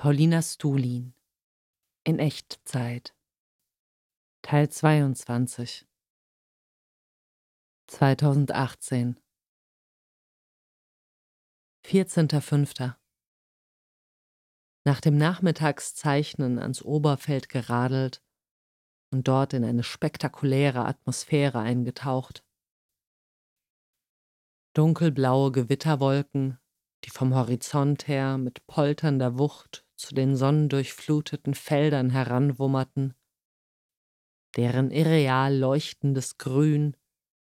Paulina Stulin in Echtzeit Teil 22 2018 14.05. Nach dem Nachmittagszeichnen ans Oberfeld geradelt und dort in eine spektakuläre Atmosphäre eingetaucht. Dunkelblaue Gewitterwolken, die vom Horizont her mit polternder Wucht zu den sonnendurchfluteten Feldern heranwummerten, deren irreal leuchtendes Grün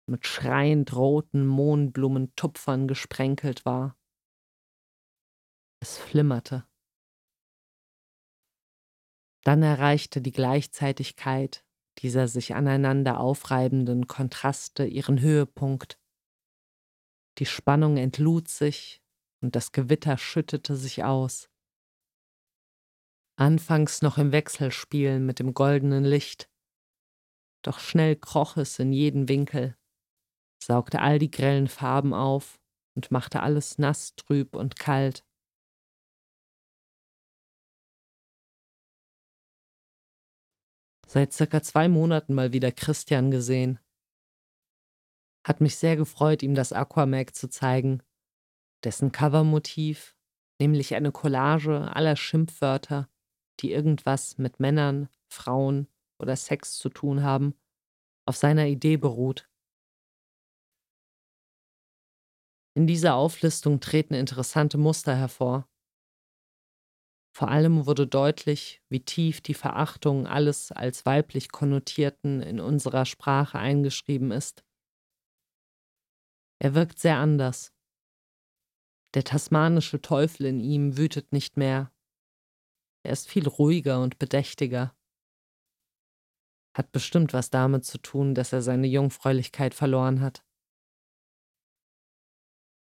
mit schreiend roten Mohnblumentupfern gesprenkelt war. Es flimmerte. Dann erreichte die Gleichzeitigkeit dieser sich aneinander aufreibenden Kontraste ihren Höhepunkt. Die Spannung entlud sich und das Gewitter schüttete sich aus. Anfangs noch im Wechselspiel mit dem goldenen Licht, doch schnell kroch es in jeden Winkel, saugte all die grellen Farben auf und machte alles nass, trüb und kalt. Seit circa zwei Monaten mal wieder Christian gesehen. Hat mich sehr gefreut, ihm das Aquamag zu zeigen dessen Covermotiv, nämlich eine Collage aller Schimpfwörter, die irgendwas mit Männern, Frauen oder Sex zu tun haben, auf seiner Idee beruht. In dieser Auflistung treten interessante Muster hervor. Vor allem wurde deutlich, wie tief die Verachtung alles als weiblich Konnotierten in unserer Sprache eingeschrieben ist. Er wirkt sehr anders. Der tasmanische Teufel in ihm wütet nicht mehr. Er ist viel ruhiger und bedächtiger. Hat bestimmt was damit zu tun, dass er seine Jungfräulichkeit verloren hat.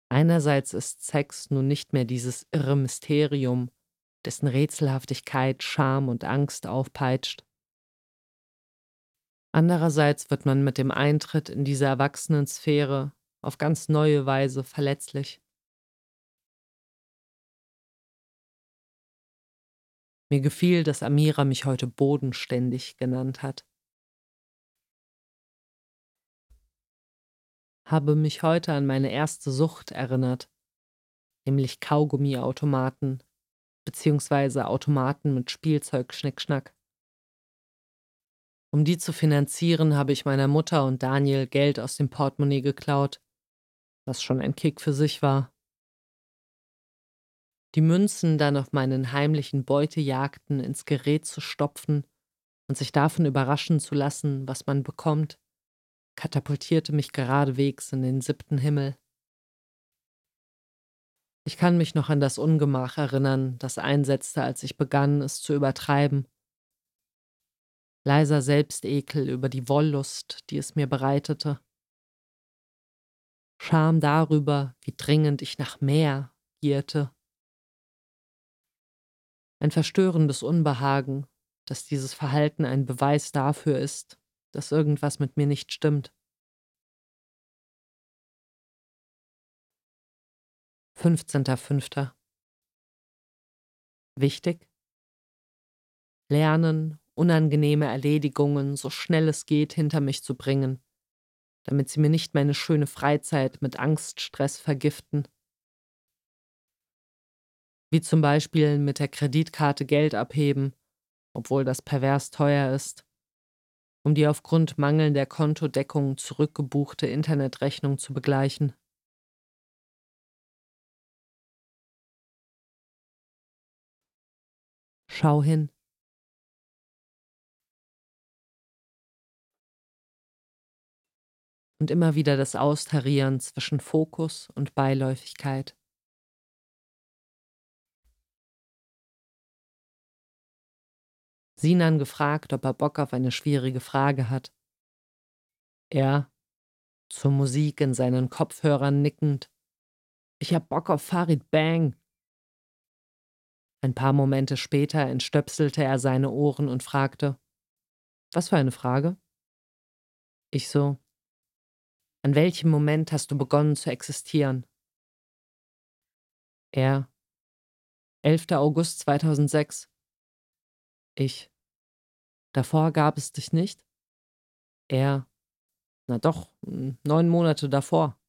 Einerseits ist Sex nun nicht mehr dieses irre Mysterium, dessen Rätselhaftigkeit Scham und Angst aufpeitscht. Andererseits wird man mit dem Eintritt in diese Erwachsenensphäre auf ganz neue Weise verletzlich. Mir gefiel, dass Amira mich heute bodenständig genannt hat. Habe mich heute an meine erste Sucht erinnert, nämlich Kaugummiautomaten beziehungsweise Automaten mit Spielzeug Schnickschnack. Um die zu finanzieren, habe ich meiner Mutter und Daniel Geld aus dem Portemonnaie geklaut, was schon ein Kick für sich war die Münzen dann auf meinen heimlichen Beutejagden ins Gerät zu stopfen und sich davon überraschen zu lassen, was man bekommt, katapultierte mich geradewegs in den siebten Himmel. Ich kann mich noch an das Ungemach erinnern, das einsetzte, als ich begann, es zu übertreiben. Leiser Selbstekel über die Wollust, die es mir bereitete. Scham darüber, wie dringend ich nach mehr gierte ein verstörendes Unbehagen, dass dieses Verhalten ein Beweis dafür ist, dass irgendwas mit mir nicht stimmt. 15.05. Wichtig? Lernen, unangenehme Erledigungen so schnell es geht hinter mich zu bringen, damit sie mir nicht meine schöne Freizeit mit Angststress vergiften wie zum Beispiel mit der Kreditkarte Geld abheben, obwohl das pervers teuer ist, um die aufgrund mangelnder Kontodeckung zurückgebuchte Internetrechnung zu begleichen. Schau hin. Und immer wieder das Austarieren zwischen Fokus und Beiläufigkeit. Sinan gefragt, ob er Bock auf eine schwierige Frage hat. Er, zur Musik in seinen Kopfhörern nickend, ich hab Bock auf Farid Bang. Ein paar Momente später entstöpselte er seine Ohren und fragte, was für eine Frage? Ich so, an welchem Moment hast du begonnen zu existieren? Er, 11. August 2006. Ich. Davor gab es dich nicht? Er. Na doch, neun Monate davor.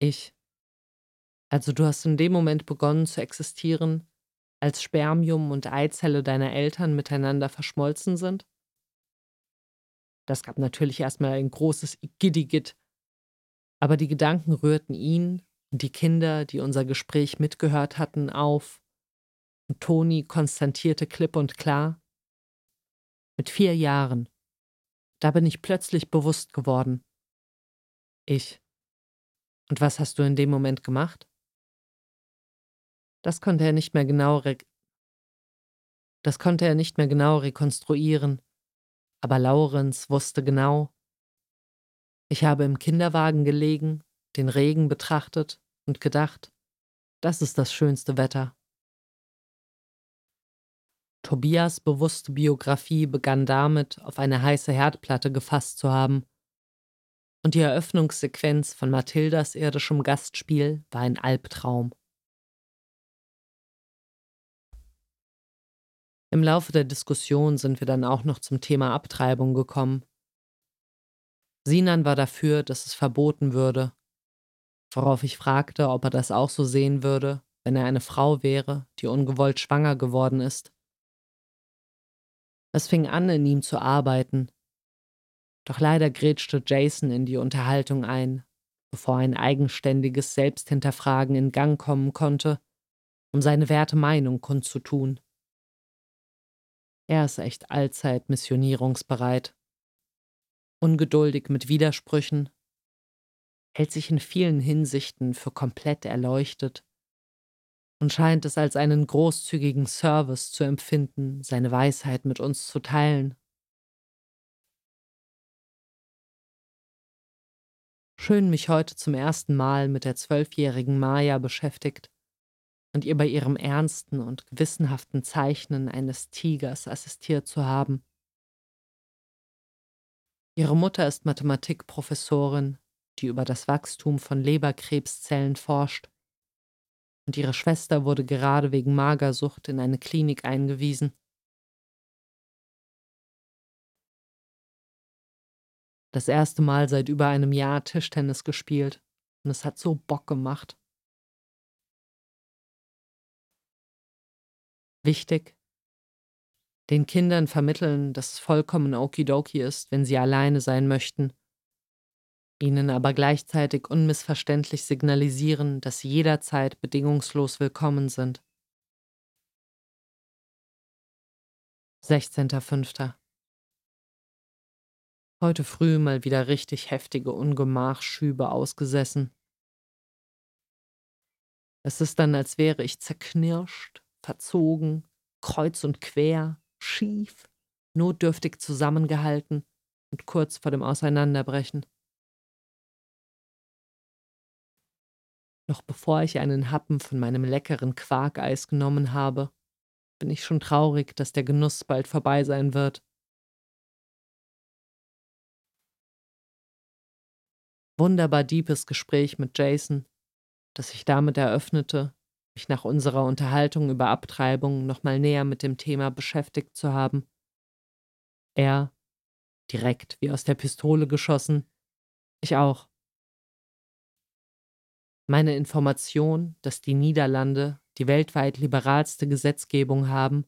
Ich. Also du hast in dem Moment begonnen zu existieren, als Spermium und Eizelle deiner Eltern miteinander verschmolzen sind? Das gab natürlich erstmal ein großes Giddigit, aber die Gedanken rührten ihn und die Kinder, die unser Gespräch mitgehört hatten, auf, und Toni konstatierte klipp und klar, mit vier Jahren, da bin ich plötzlich bewusst geworden. Ich. Und was hast du in dem Moment gemacht? Das konnte er nicht mehr genau das konnte er nicht mehr genau rekonstruieren, aber Laurenz wusste genau. Ich habe im Kinderwagen gelegen, den Regen betrachtet und gedacht, das ist das schönste Wetter. Tobias bewusste Biografie begann damit, auf eine heiße Herdplatte gefasst zu haben. Und die Eröffnungssequenz von Mathildas irdischem Gastspiel war ein Albtraum. Im Laufe der Diskussion sind wir dann auch noch zum Thema Abtreibung gekommen. Sinan war dafür, dass es verboten würde, worauf ich fragte, ob er das auch so sehen würde, wenn er eine Frau wäre, die ungewollt schwanger geworden ist. Es fing an, in ihm zu arbeiten. Doch leider grätschte Jason in die Unterhaltung ein, bevor ein eigenständiges Selbsthinterfragen in Gang kommen konnte, um seine werte Meinung kundzutun. Er ist echt allzeit missionierungsbereit. Ungeduldig mit Widersprüchen, hält sich in vielen Hinsichten für komplett erleuchtet und scheint es als einen großzügigen Service zu empfinden, seine Weisheit mit uns zu teilen. Schön, mich heute zum ersten Mal mit der zwölfjährigen Maya beschäftigt und ihr bei ihrem ernsten und gewissenhaften Zeichnen eines Tigers assistiert zu haben. Ihre Mutter ist Mathematikprofessorin, die über das Wachstum von Leberkrebszellen forscht, und ihre Schwester wurde gerade wegen Magersucht in eine Klinik eingewiesen. Das erste Mal seit über einem Jahr Tischtennis gespielt und es hat so Bock gemacht. Wichtig. Den Kindern vermitteln, dass es vollkommen okidoki ist, wenn sie alleine sein möchten. Ihnen aber gleichzeitig unmissverständlich signalisieren, dass sie jederzeit bedingungslos willkommen sind. 16.05. Heute früh mal wieder richtig heftige Ungemachschübe ausgesessen. Es ist dann, als wäre ich zerknirscht, verzogen, kreuz und quer, schief, notdürftig zusammengehalten und kurz vor dem Auseinanderbrechen. Noch bevor ich einen Happen von meinem leckeren Quarkeis genommen habe, bin ich schon traurig, dass der Genuss bald vorbei sein wird. Wunderbar deepes Gespräch mit Jason, das sich damit eröffnete, mich nach unserer Unterhaltung über Abtreibung nochmal näher mit dem Thema beschäftigt zu haben. Er, direkt wie aus der Pistole geschossen, ich auch. Meine Information, dass die Niederlande die weltweit liberalste Gesetzgebung haben,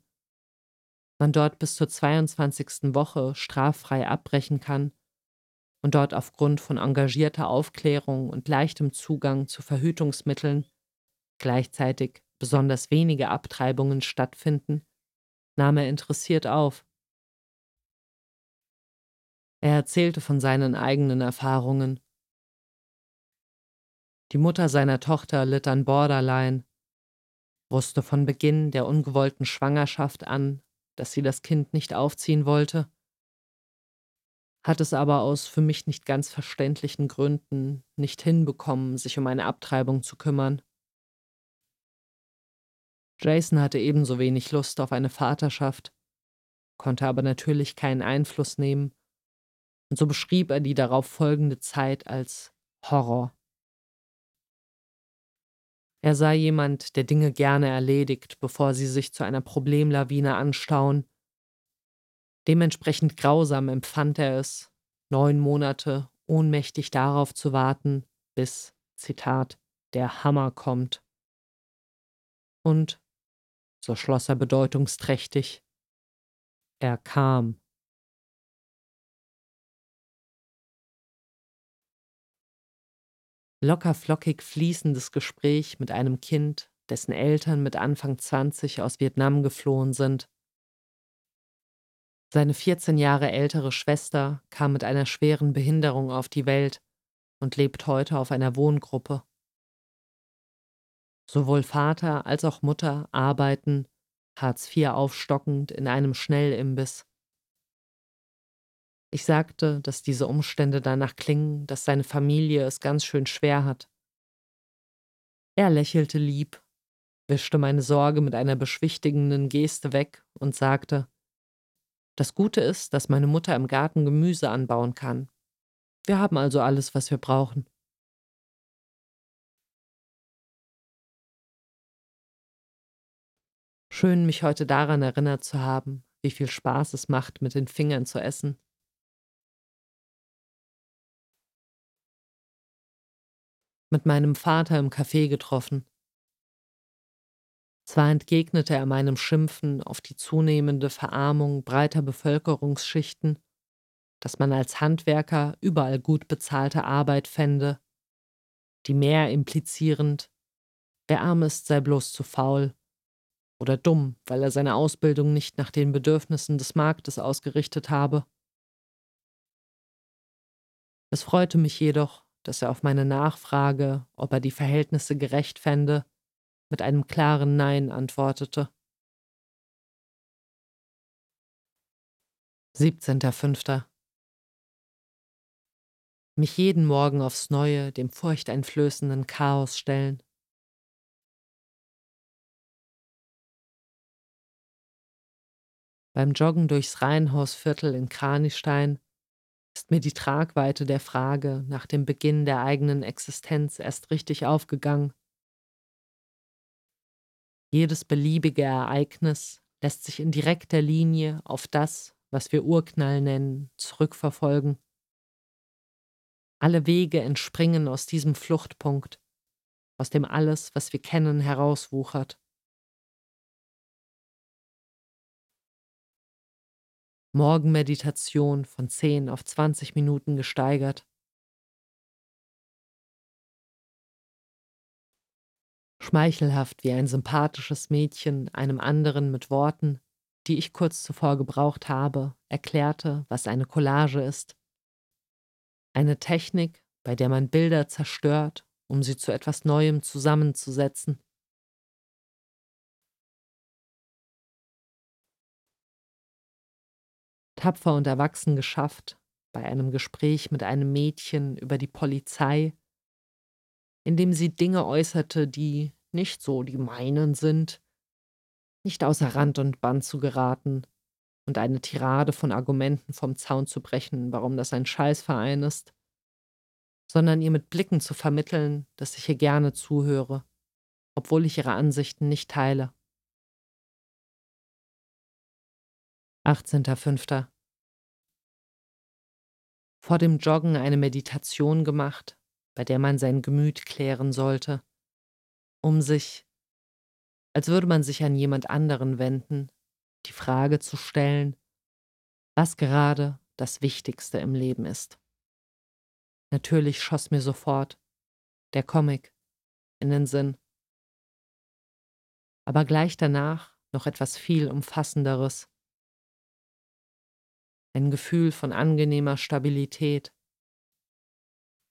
man dort bis zur 22. Woche straffrei abbrechen kann und dort aufgrund von engagierter Aufklärung und leichtem Zugang zu Verhütungsmitteln gleichzeitig besonders wenige Abtreibungen stattfinden, nahm er interessiert auf. Er erzählte von seinen eigenen Erfahrungen. Die Mutter seiner Tochter litt an Borderline, wusste von Beginn der ungewollten Schwangerschaft an, dass sie das Kind nicht aufziehen wollte, hat es aber aus für mich nicht ganz verständlichen Gründen nicht hinbekommen, sich um eine Abtreibung zu kümmern. Jason hatte ebenso wenig Lust auf eine Vaterschaft, konnte aber natürlich keinen Einfluss nehmen, und so beschrieb er die darauf folgende Zeit als Horror. Er sei jemand, der Dinge gerne erledigt, bevor sie sich zu einer Problemlawine anstauen. Dementsprechend grausam empfand er es, neun Monate ohnmächtig darauf zu warten, bis, Zitat, der Hammer kommt. Und, so schloss er bedeutungsträchtig, er kam. Lockerflockig fließendes Gespräch mit einem Kind, dessen Eltern mit Anfang 20 aus Vietnam geflohen sind. Seine 14 Jahre ältere Schwester kam mit einer schweren Behinderung auf die Welt und lebt heute auf einer Wohngruppe. Sowohl Vater als auch Mutter arbeiten, Hartz IV aufstockend, in einem Schnellimbiss. Ich sagte, dass diese Umstände danach klingen, dass seine Familie es ganz schön schwer hat. Er lächelte lieb, wischte meine Sorge mit einer beschwichtigenden Geste weg und sagte, das Gute ist, dass meine Mutter im Garten Gemüse anbauen kann. Wir haben also alles, was wir brauchen. Schön, mich heute daran erinnert zu haben, wie viel Spaß es macht, mit den Fingern zu essen. Mit meinem Vater im Café getroffen. Zwar entgegnete er meinem Schimpfen auf die zunehmende Verarmung breiter Bevölkerungsschichten, dass man als Handwerker überall gut bezahlte Arbeit fände, die mehr implizierend, wer arm ist, sei bloß zu faul oder dumm, weil er seine Ausbildung nicht nach den Bedürfnissen des Marktes ausgerichtet habe. Es freute mich jedoch, dass er auf meine Nachfrage, ob er die Verhältnisse gerecht fände, mit einem klaren Nein antwortete. 17.05. Mich jeden Morgen aufs Neue dem furchteinflößenden Chaos stellen. Beim Joggen durchs Reihenhausviertel in Kranistein ist mir die Tragweite der Frage nach dem Beginn der eigenen Existenz erst richtig aufgegangen. Jedes beliebige Ereignis lässt sich in direkter Linie auf das, was wir Urknall nennen, zurückverfolgen. Alle Wege entspringen aus diesem Fluchtpunkt, aus dem alles, was wir kennen, herauswuchert. Morgenmeditation von 10 auf 20 Minuten gesteigert. Schmeichelhaft wie ein sympathisches Mädchen einem anderen mit Worten, die ich kurz zuvor gebraucht habe, erklärte, was eine Collage ist. Eine Technik, bei der man Bilder zerstört, um sie zu etwas Neuem zusammenzusetzen. Tapfer und erwachsen geschafft, bei einem Gespräch mit einem Mädchen über die Polizei, in dem sie Dinge äußerte, die nicht so die meinen sind, nicht außer Rand und Band zu geraten und eine Tirade von Argumenten vom Zaun zu brechen, warum das ein Scheißverein ist, sondern ihr mit Blicken zu vermitteln, dass ich ihr gerne zuhöre, obwohl ich ihre Ansichten nicht teile. 18.05 vor dem Joggen eine Meditation gemacht, bei der man sein Gemüt klären sollte, um sich, als würde man sich an jemand anderen wenden, die Frage zu stellen, was gerade das Wichtigste im Leben ist. Natürlich schoss mir sofort der Comic in den Sinn. Aber gleich danach noch etwas viel umfassenderes, ein Gefühl von angenehmer Stabilität,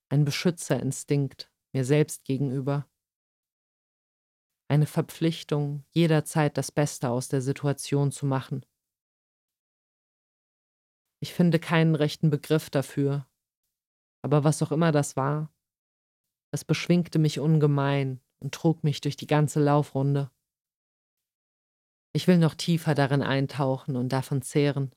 ein Beschützerinstinkt mir selbst gegenüber, eine Verpflichtung, jederzeit das Beste aus der Situation zu machen. Ich finde keinen rechten Begriff dafür, aber was auch immer das war, es beschwingte mich ungemein und trug mich durch die ganze Laufrunde. Ich will noch tiefer darin eintauchen und davon zehren.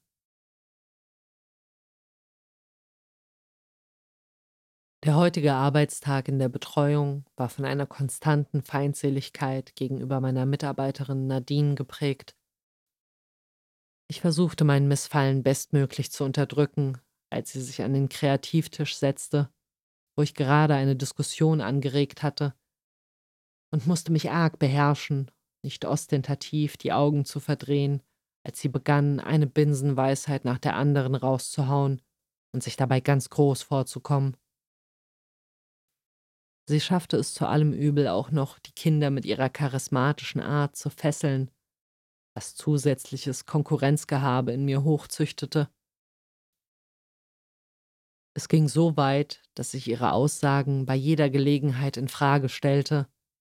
Der heutige Arbeitstag in der Betreuung war von einer konstanten Feindseligkeit gegenüber meiner Mitarbeiterin Nadine geprägt. Ich versuchte mein Missfallen bestmöglich zu unterdrücken, als sie sich an den Kreativtisch setzte, wo ich gerade eine Diskussion angeregt hatte, und musste mich arg beherrschen, nicht ostentativ die Augen zu verdrehen, als sie begann, eine Binsenweisheit nach der anderen rauszuhauen und sich dabei ganz groß vorzukommen. Sie schaffte es zu allem Übel auch noch, die Kinder mit ihrer charismatischen Art zu fesseln, was zusätzliches Konkurrenzgehabe in mir hochzüchtete. Es ging so weit, dass ich ihre Aussagen bei jeder Gelegenheit in Frage stellte,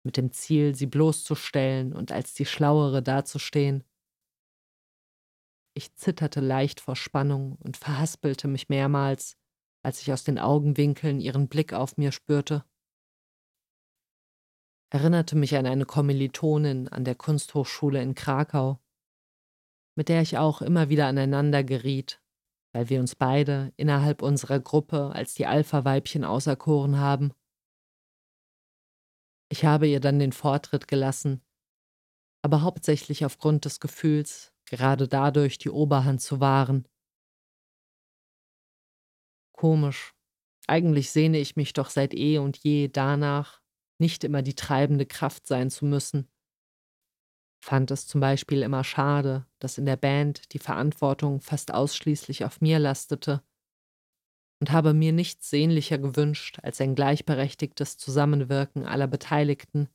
mit dem Ziel, sie bloßzustellen und als die Schlauere dazustehen. Ich zitterte leicht vor Spannung und verhaspelte mich mehrmals, als ich aus den Augenwinkeln ihren Blick auf mir spürte erinnerte mich an eine Kommilitonin an der Kunsthochschule in Krakau, mit der ich auch immer wieder aneinander geriet, weil wir uns beide innerhalb unserer Gruppe als die Alpha-Weibchen auserkoren haben. Ich habe ihr dann den Vortritt gelassen, aber hauptsächlich aufgrund des Gefühls, gerade dadurch die Oberhand zu wahren. Komisch. Eigentlich sehne ich mich doch seit eh und je danach, nicht immer die treibende Kraft sein zu müssen. Fand es zum Beispiel immer schade, dass in der Band die Verantwortung fast ausschließlich auf mir lastete und habe mir nichts sehnlicher gewünscht als ein gleichberechtigtes Zusammenwirken aller Beteiligten.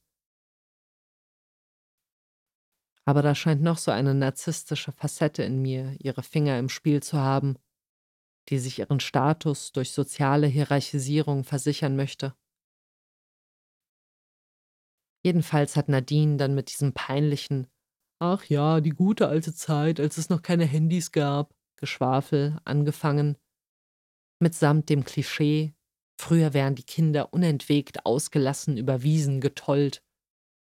Aber da scheint noch so eine narzisstische Facette in mir, ihre Finger im Spiel zu haben, die sich ihren Status durch soziale Hierarchisierung versichern möchte. Jedenfalls hat Nadine dann mit diesem peinlichen Ach ja, die gute alte Zeit, als es noch keine Handys gab, Geschwafel angefangen, mitsamt dem Klischee, früher wären die Kinder unentwegt ausgelassen über Wiesen getollt,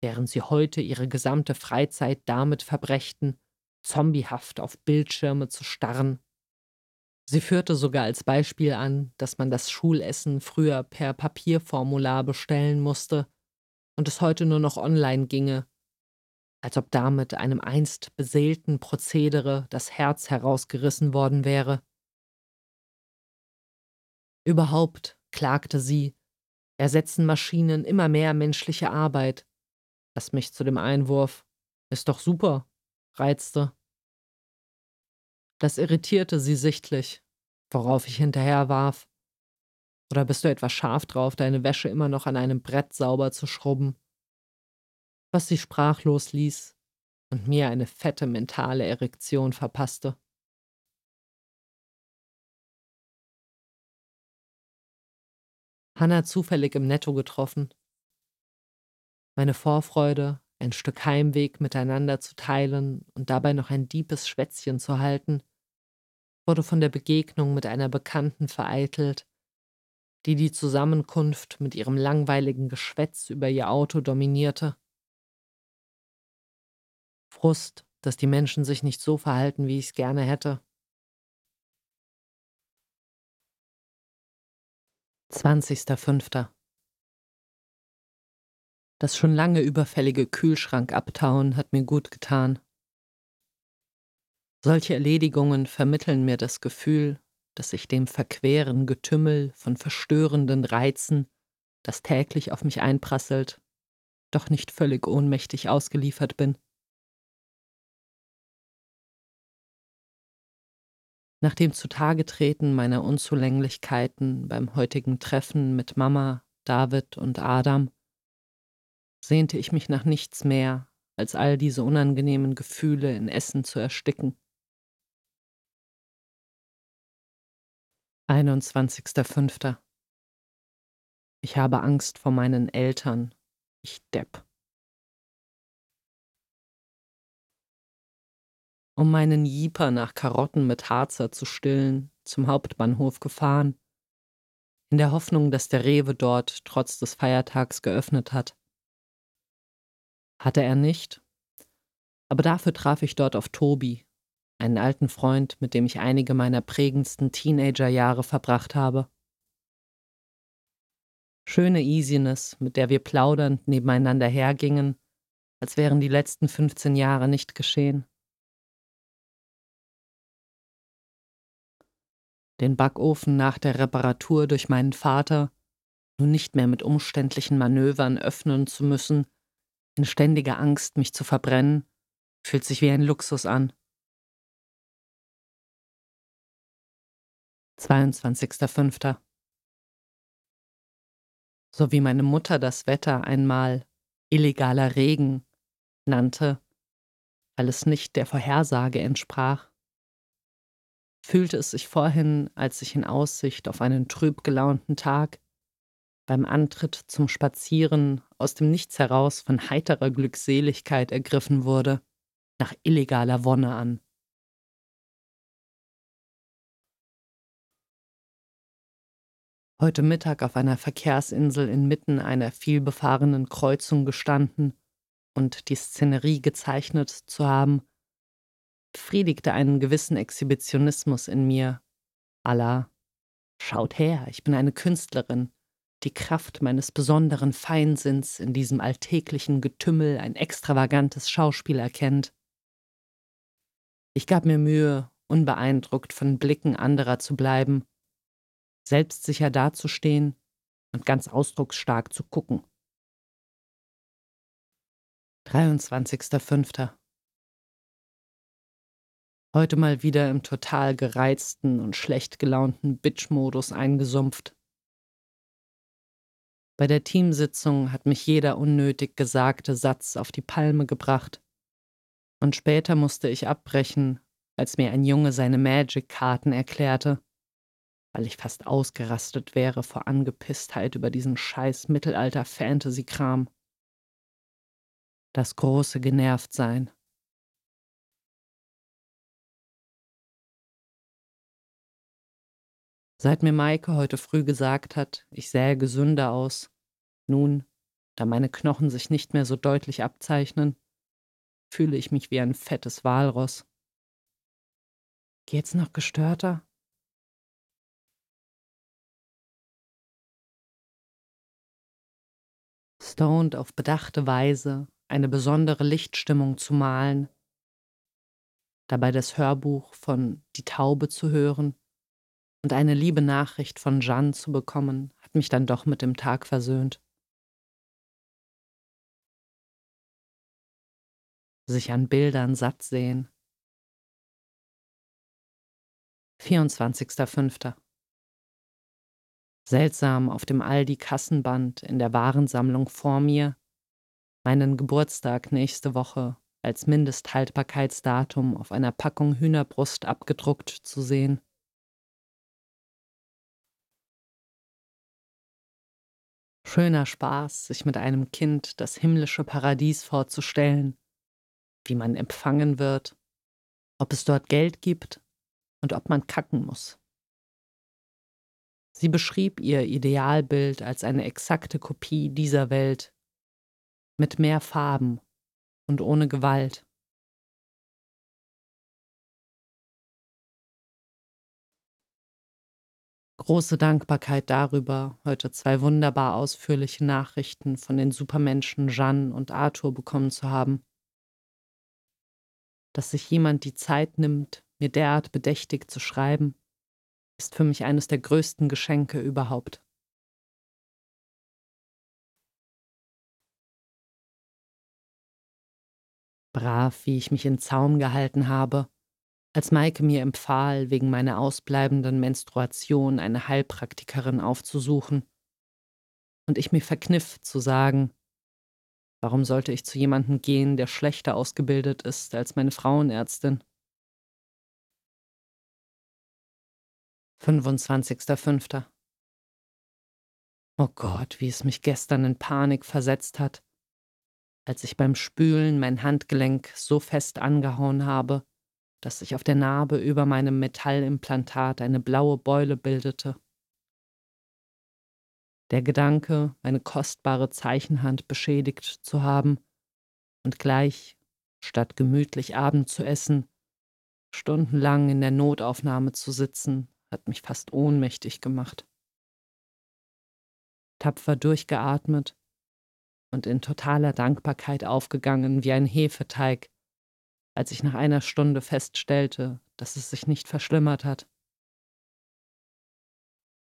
während sie heute ihre gesamte Freizeit damit verbrächten, zombiehaft auf Bildschirme zu starren. Sie führte sogar als Beispiel an, dass man das Schulessen früher per Papierformular bestellen musste, und es heute nur noch online ginge, als ob damit einem einst beseelten Prozedere das Herz herausgerissen worden wäre. Überhaupt, klagte sie, ersetzen Maschinen immer mehr menschliche Arbeit, was mich zu dem Einwurf ist doch super reizte. Das irritierte sie sichtlich, worauf ich hinterher warf. Oder bist du etwas scharf drauf, deine Wäsche immer noch an einem Brett sauber zu schrubben? Was sie sprachlos ließ und mir eine fette mentale Erektion verpasste. Hannah zufällig im Netto getroffen. Meine Vorfreude, ein Stück Heimweg miteinander zu teilen und dabei noch ein diebes Schwätzchen zu halten, wurde von der Begegnung mit einer Bekannten vereitelt, die die Zusammenkunft mit ihrem langweiligen Geschwätz über ihr Auto dominierte. Frust, dass die Menschen sich nicht so verhalten, wie ich es gerne hätte. 20.05. Das schon lange überfällige Kühlschrankabtauen hat mir gut getan. Solche Erledigungen vermitteln mir das Gefühl, dass ich dem verqueren Getümmel von verstörenden Reizen, das täglich auf mich einprasselt, doch nicht völlig ohnmächtig ausgeliefert bin. Nach dem Zutagetreten meiner Unzulänglichkeiten beim heutigen Treffen mit Mama, David und Adam sehnte ich mich nach nichts mehr, als all diese unangenehmen Gefühle in Essen zu ersticken. 21.05. Ich habe Angst vor meinen Eltern. Ich Depp. Um meinen Jeeper nach Karotten mit Harzer zu stillen, zum Hauptbahnhof gefahren, in der Hoffnung, dass der Rewe dort trotz des Feiertags geöffnet hat. Hatte er nicht, aber dafür traf ich dort auf Tobi, einen alten Freund, mit dem ich einige meiner prägendsten Teenagerjahre verbracht habe. Schöne Easiness, mit der wir plaudernd nebeneinander hergingen, als wären die letzten 15 Jahre nicht geschehen. Den Backofen nach der Reparatur durch meinen Vater nun nicht mehr mit umständlichen Manövern öffnen zu müssen, in ständiger Angst, mich zu verbrennen, fühlt sich wie ein Luxus an. 22.05. So wie meine Mutter das Wetter einmal illegaler Regen nannte, weil es nicht der Vorhersage entsprach, fühlte es sich vorhin, als ich in Aussicht auf einen trüb gelaunten Tag beim Antritt zum Spazieren aus dem Nichts heraus von heiterer Glückseligkeit ergriffen wurde, nach illegaler Wonne an. Heute Mittag auf einer Verkehrsinsel inmitten einer vielbefahrenen Kreuzung gestanden und die Szenerie gezeichnet zu haben, befriedigte einen gewissen Exhibitionismus in mir. Allah, schaut her, ich bin eine Künstlerin, die Kraft meines besonderen Feinsinns in diesem alltäglichen Getümmel ein extravagantes Schauspiel erkennt. Ich gab mir Mühe, unbeeindruckt von Blicken anderer zu bleiben selbstsicher dazustehen und ganz ausdrucksstark zu gucken. 23.05. Heute mal wieder im total gereizten und schlecht gelaunten Bitch-Modus eingesumpft. Bei der Teamsitzung hat mich jeder unnötig gesagte Satz auf die Palme gebracht. Und später musste ich abbrechen, als mir ein Junge seine Magic-Karten erklärte weil ich fast ausgerastet wäre vor Angepisstheit über diesen scheiß Mittelalter-Fantasy-Kram. Das große Genervtsein. Seit mir Maike heute früh gesagt hat, ich sähe gesünder aus, nun, da meine Knochen sich nicht mehr so deutlich abzeichnen, fühle ich mich wie ein fettes Walross. Geht's noch gestörter? Stoned auf bedachte Weise eine besondere Lichtstimmung zu malen, dabei das Hörbuch von Die Taube zu hören und eine liebe Nachricht von Jeanne zu bekommen, hat mich dann doch mit dem Tag versöhnt. Sich an Bildern satt sehen. 24.05. Seltsam auf dem Aldi-Kassenband in der Warensammlung vor mir, meinen Geburtstag nächste Woche als Mindesthaltbarkeitsdatum auf einer Packung Hühnerbrust abgedruckt zu sehen. Schöner Spaß, sich mit einem Kind das himmlische Paradies vorzustellen, wie man empfangen wird, ob es dort Geld gibt und ob man kacken muss. Sie beschrieb ihr Idealbild als eine exakte Kopie dieser Welt, mit mehr Farben und ohne Gewalt. Große Dankbarkeit darüber, heute zwei wunderbar ausführliche Nachrichten von den Supermenschen Jeanne und Arthur bekommen zu haben. Dass sich jemand die Zeit nimmt, mir derart bedächtig zu schreiben, ist für mich eines der größten Geschenke überhaupt. Brav, wie ich mich in Zaum gehalten habe, als Maike mir empfahl, wegen meiner ausbleibenden Menstruation eine Heilpraktikerin aufzusuchen. Und ich mir verkniff zu sagen, warum sollte ich zu jemandem gehen, der schlechter ausgebildet ist als meine Frauenärztin? 25.05. Oh Gott, wie es mich gestern in Panik versetzt hat, als ich beim Spülen mein Handgelenk so fest angehauen habe, dass sich auf der Narbe über meinem Metallimplantat eine blaue Beule bildete. Der Gedanke, meine kostbare Zeichenhand beschädigt zu haben und gleich, statt gemütlich Abend zu essen, stundenlang in der Notaufnahme zu sitzen hat mich fast ohnmächtig gemacht. tapfer durchgeatmet und in totaler Dankbarkeit aufgegangen wie ein Hefeteig, als ich nach einer Stunde feststellte, dass es sich nicht verschlimmert hat.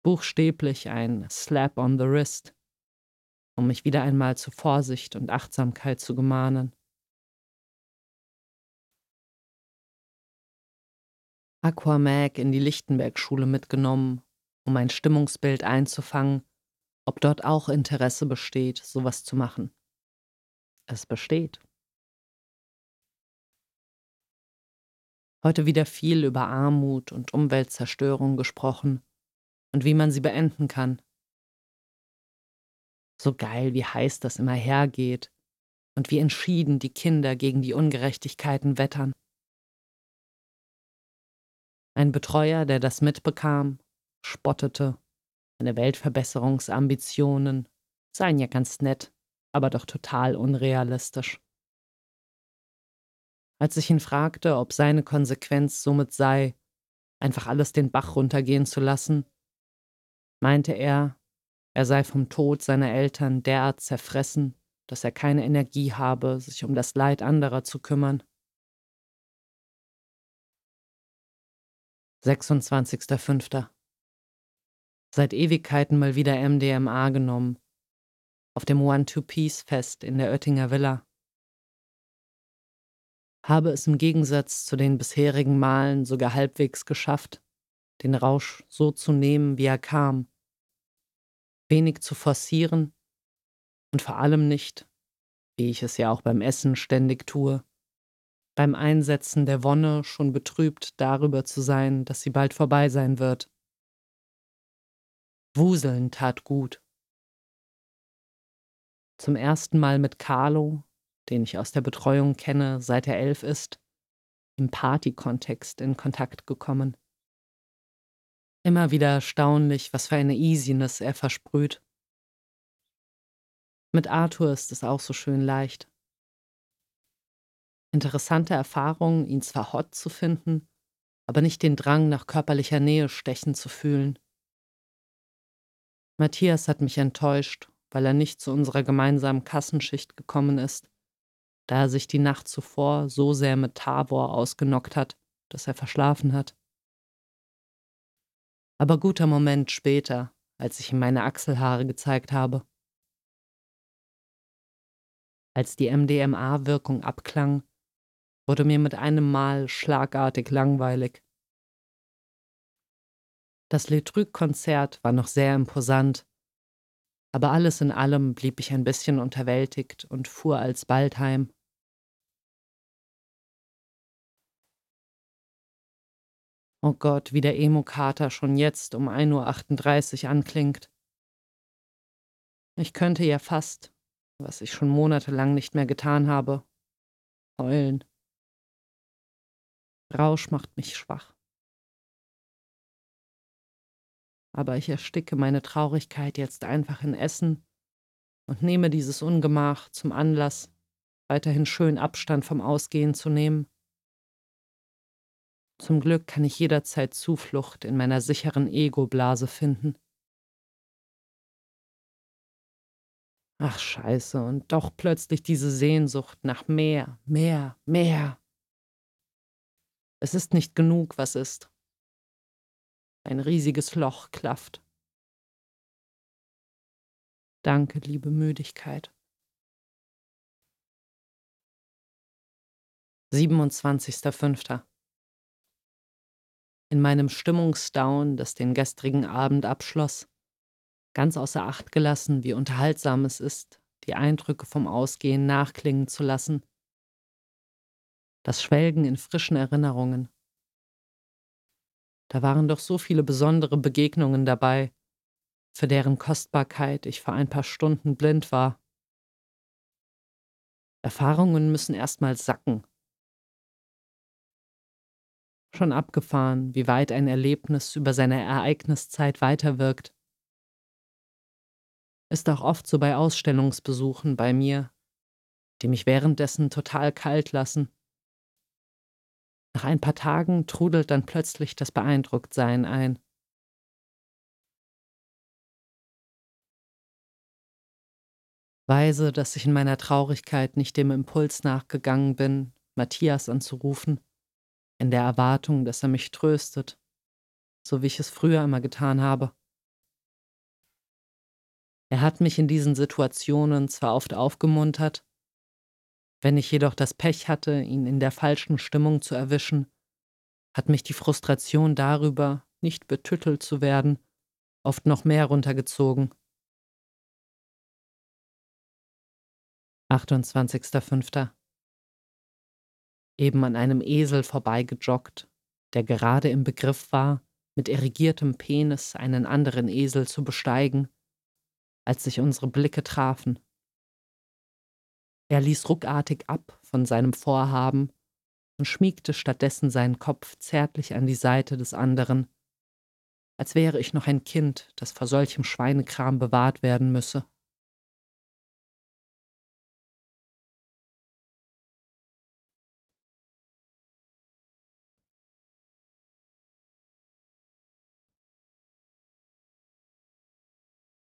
Buchstäblich ein Slap on the Wrist, um mich wieder einmal zu Vorsicht und Achtsamkeit zu gemahnen. Aquamag in die Lichtenberg-Schule mitgenommen, um ein Stimmungsbild einzufangen, ob dort auch Interesse besteht, sowas zu machen. Es besteht. Heute wieder viel über Armut und Umweltzerstörung gesprochen und wie man sie beenden kann. So geil, wie heiß das immer hergeht und wie entschieden die Kinder gegen die Ungerechtigkeiten wettern. Ein Betreuer, der das mitbekam, spottete. Meine Weltverbesserungsambitionen seien ja ganz nett, aber doch total unrealistisch. Als ich ihn fragte, ob seine Konsequenz somit sei, einfach alles den Bach runtergehen zu lassen, meinte er, er sei vom Tod seiner Eltern derart zerfressen, dass er keine Energie habe, sich um das Leid anderer zu kümmern. 26.05. Seit Ewigkeiten mal wieder MDMA genommen. Auf dem One-Two-Piece-Fest in der Oettinger Villa. Habe es im Gegensatz zu den bisherigen Malen sogar halbwegs geschafft, den Rausch so zu nehmen, wie er kam. Wenig zu forcieren und vor allem nicht, wie ich es ja auch beim Essen ständig tue, beim Einsetzen der Wonne schon betrübt darüber zu sein, dass sie bald vorbei sein wird. Wuseln tat gut. Zum ersten Mal mit Carlo, den ich aus der Betreuung kenne, seit er elf ist, im Party-Kontext in Kontakt gekommen. Immer wieder erstaunlich, was für eine Easiness er versprüht. Mit Arthur ist es auch so schön leicht. Interessante Erfahrung, ihn zwar hot zu finden, aber nicht den Drang nach körperlicher Nähe stechen zu fühlen. Matthias hat mich enttäuscht, weil er nicht zu unserer gemeinsamen Kassenschicht gekommen ist, da er sich die Nacht zuvor so sehr mit Tavor ausgenockt hat, dass er verschlafen hat. Aber guter Moment später, als ich ihm meine Achselhaare gezeigt habe. Als die MDMA-Wirkung abklang, wurde mir mit einem Mal schlagartig langweilig. Das Letrück-Konzert war noch sehr imposant, aber alles in allem blieb ich ein bisschen unterwältigt und fuhr alsbald heim. Oh Gott, wie der Emo-Kater schon jetzt um 1.38 Uhr anklingt. Ich könnte ja fast, was ich schon monatelang nicht mehr getan habe, heulen. Rausch macht mich schwach. Aber ich ersticke meine Traurigkeit jetzt einfach in Essen und nehme dieses Ungemach zum Anlass, weiterhin schön Abstand vom Ausgehen zu nehmen. Zum Glück kann ich jederzeit Zuflucht in meiner sicheren Ego-Blase finden. Ach scheiße, und doch plötzlich diese Sehnsucht nach mehr, mehr, mehr. Es ist nicht genug, was ist. Ein riesiges Loch klafft. Danke, liebe Müdigkeit. 27.05. In meinem Stimmungsdown, das den gestrigen Abend abschloss, ganz außer Acht gelassen, wie unterhaltsam es ist, die Eindrücke vom Ausgehen nachklingen zu lassen, das Schwelgen in frischen Erinnerungen. Da waren doch so viele besondere Begegnungen dabei, für deren Kostbarkeit ich vor ein paar Stunden blind war. Erfahrungen müssen erstmal sacken. Schon abgefahren, wie weit ein Erlebnis über seine Ereigniszeit weiterwirkt. Ist auch oft so bei Ausstellungsbesuchen bei mir, die mich währenddessen total kalt lassen. Nach ein paar Tagen trudelt dann plötzlich das Beeindrucktsein ein. Weise, dass ich in meiner Traurigkeit nicht dem Impuls nachgegangen bin, Matthias anzurufen, in der Erwartung, dass er mich tröstet, so wie ich es früher immer getan habe. Er hat mich in diesen Situationen zwar oft aufgemuntert, wenn ich jedoch das Pech hatte, ihn in der falschen Stimmung zu erwischen, hat mich die Frustration darüber, nicht betüttelt zu werden, oft noch mehr runtergezogen. 28.05. Eben an einem Esel vorbeigejoggt, der gerade im Begriff war, mit erigiertem Penis einen anderen Esel zu besteigen, als sich unsere Blicke trafen. Er ließ ruckartig ab von seinem Vorhaben und schmiegte stattdessen seinen Kopf zärtlich an die Seite des anderen, als wäre ich noch ein Kind, das vor solchem Schweinekram bewahrt werden müsse.